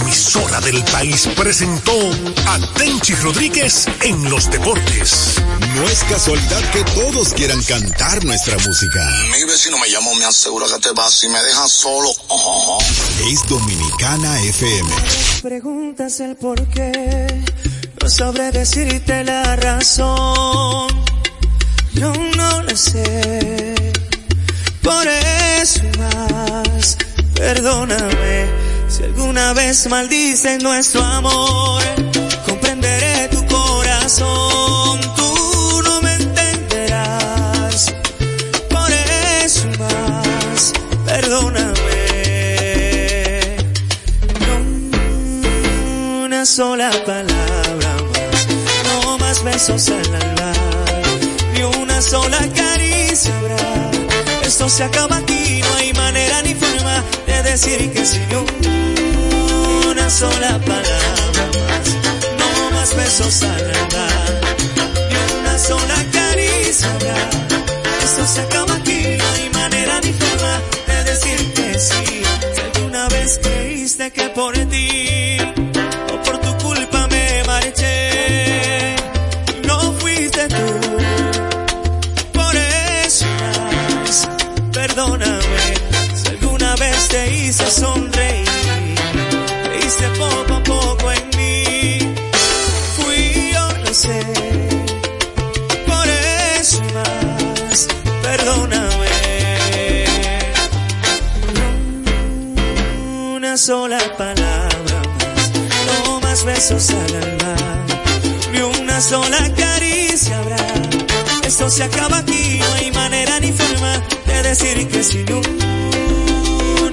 emisora del país, presentó a Tenchi Rodríguez en los deportes. No es casualidad que todos quieran cantar nuestra música. Mi vecino me llamó, me asegura que te vas y me dejas solo. Es Dominicana FM. Preguntas el por qué, no sabré decirte la razón. Yo no lo sé. Por eso más, perdóname si alguna vez maldice nuestro amor. Comprenderé tu corazón, tú no me entenderás. Por eso más, perdóname. No una sola palabra más, no más besos al alma, ni una sola caricia habrá. Esto se acaba aquí, no hay manera ni forma decir que no una sola palabra más, no más besos al andar, ni una sola caricia habrá. Esto se acaba aquí, no hay manera ni forma de decir que sí. Si alguna vez creíste que por ti hice sonreír, hice poco a poco en mí. Fui yo, lo sé. Por eso más, perdóname. Una sola palabra más, no más besos al alma, ni una sola caricia habrá. Esto se acaba aquí, no hay manera ni forma de decir que sin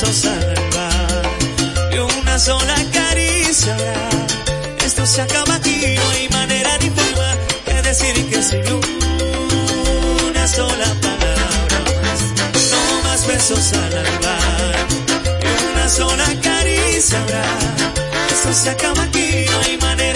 besos al alma, ni una sola caricia. Esto se acaba aquí, no hay manera ni forma de decir que sin una sola palabra más, no más besos al alma, ni una sola caricia. Esto se acaba aquí, no hay manera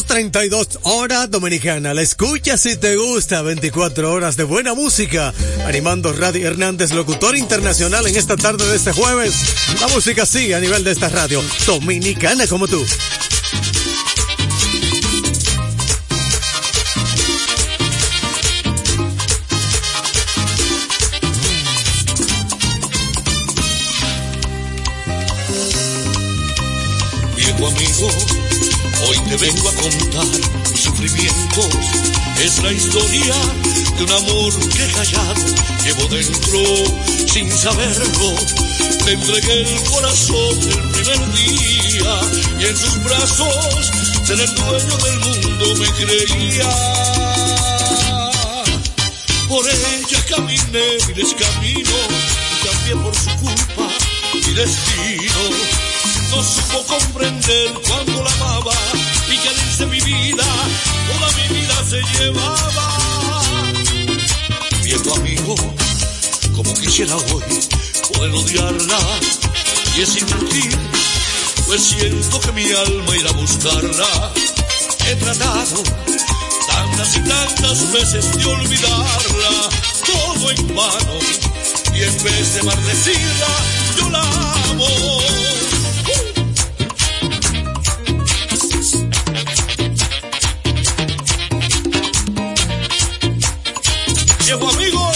2232 hora dominicana. La escucha si te gusta. 24 horas de buena música. Animando Radio Hernández, locutor internacional en esta tarde de este jueves. La música sigue a nivel de esta radio dominicana como tú. Viejo amigo hoy te vengo a contar mis sufrimientos. Es la historia de un amor que callado llevo dentro sin saberlo. Te entregué el corazón el primer día y en sus brazos ser el dueño del mundo me creía. Por ella caminé mi descamino cambié por su culpa mi destino supo comprender cuando la amaba y que irse mi vida, toda mi vida se llevaba. Viejo amigo, como quisiera hoy poder odiarla y es inútil, pues siento que mi alma irá a buscarla. He tratado tantas y tantas veces de olvidarla, todo en vano, y en vez de maldecirla, yo la amo. Viejo amigo,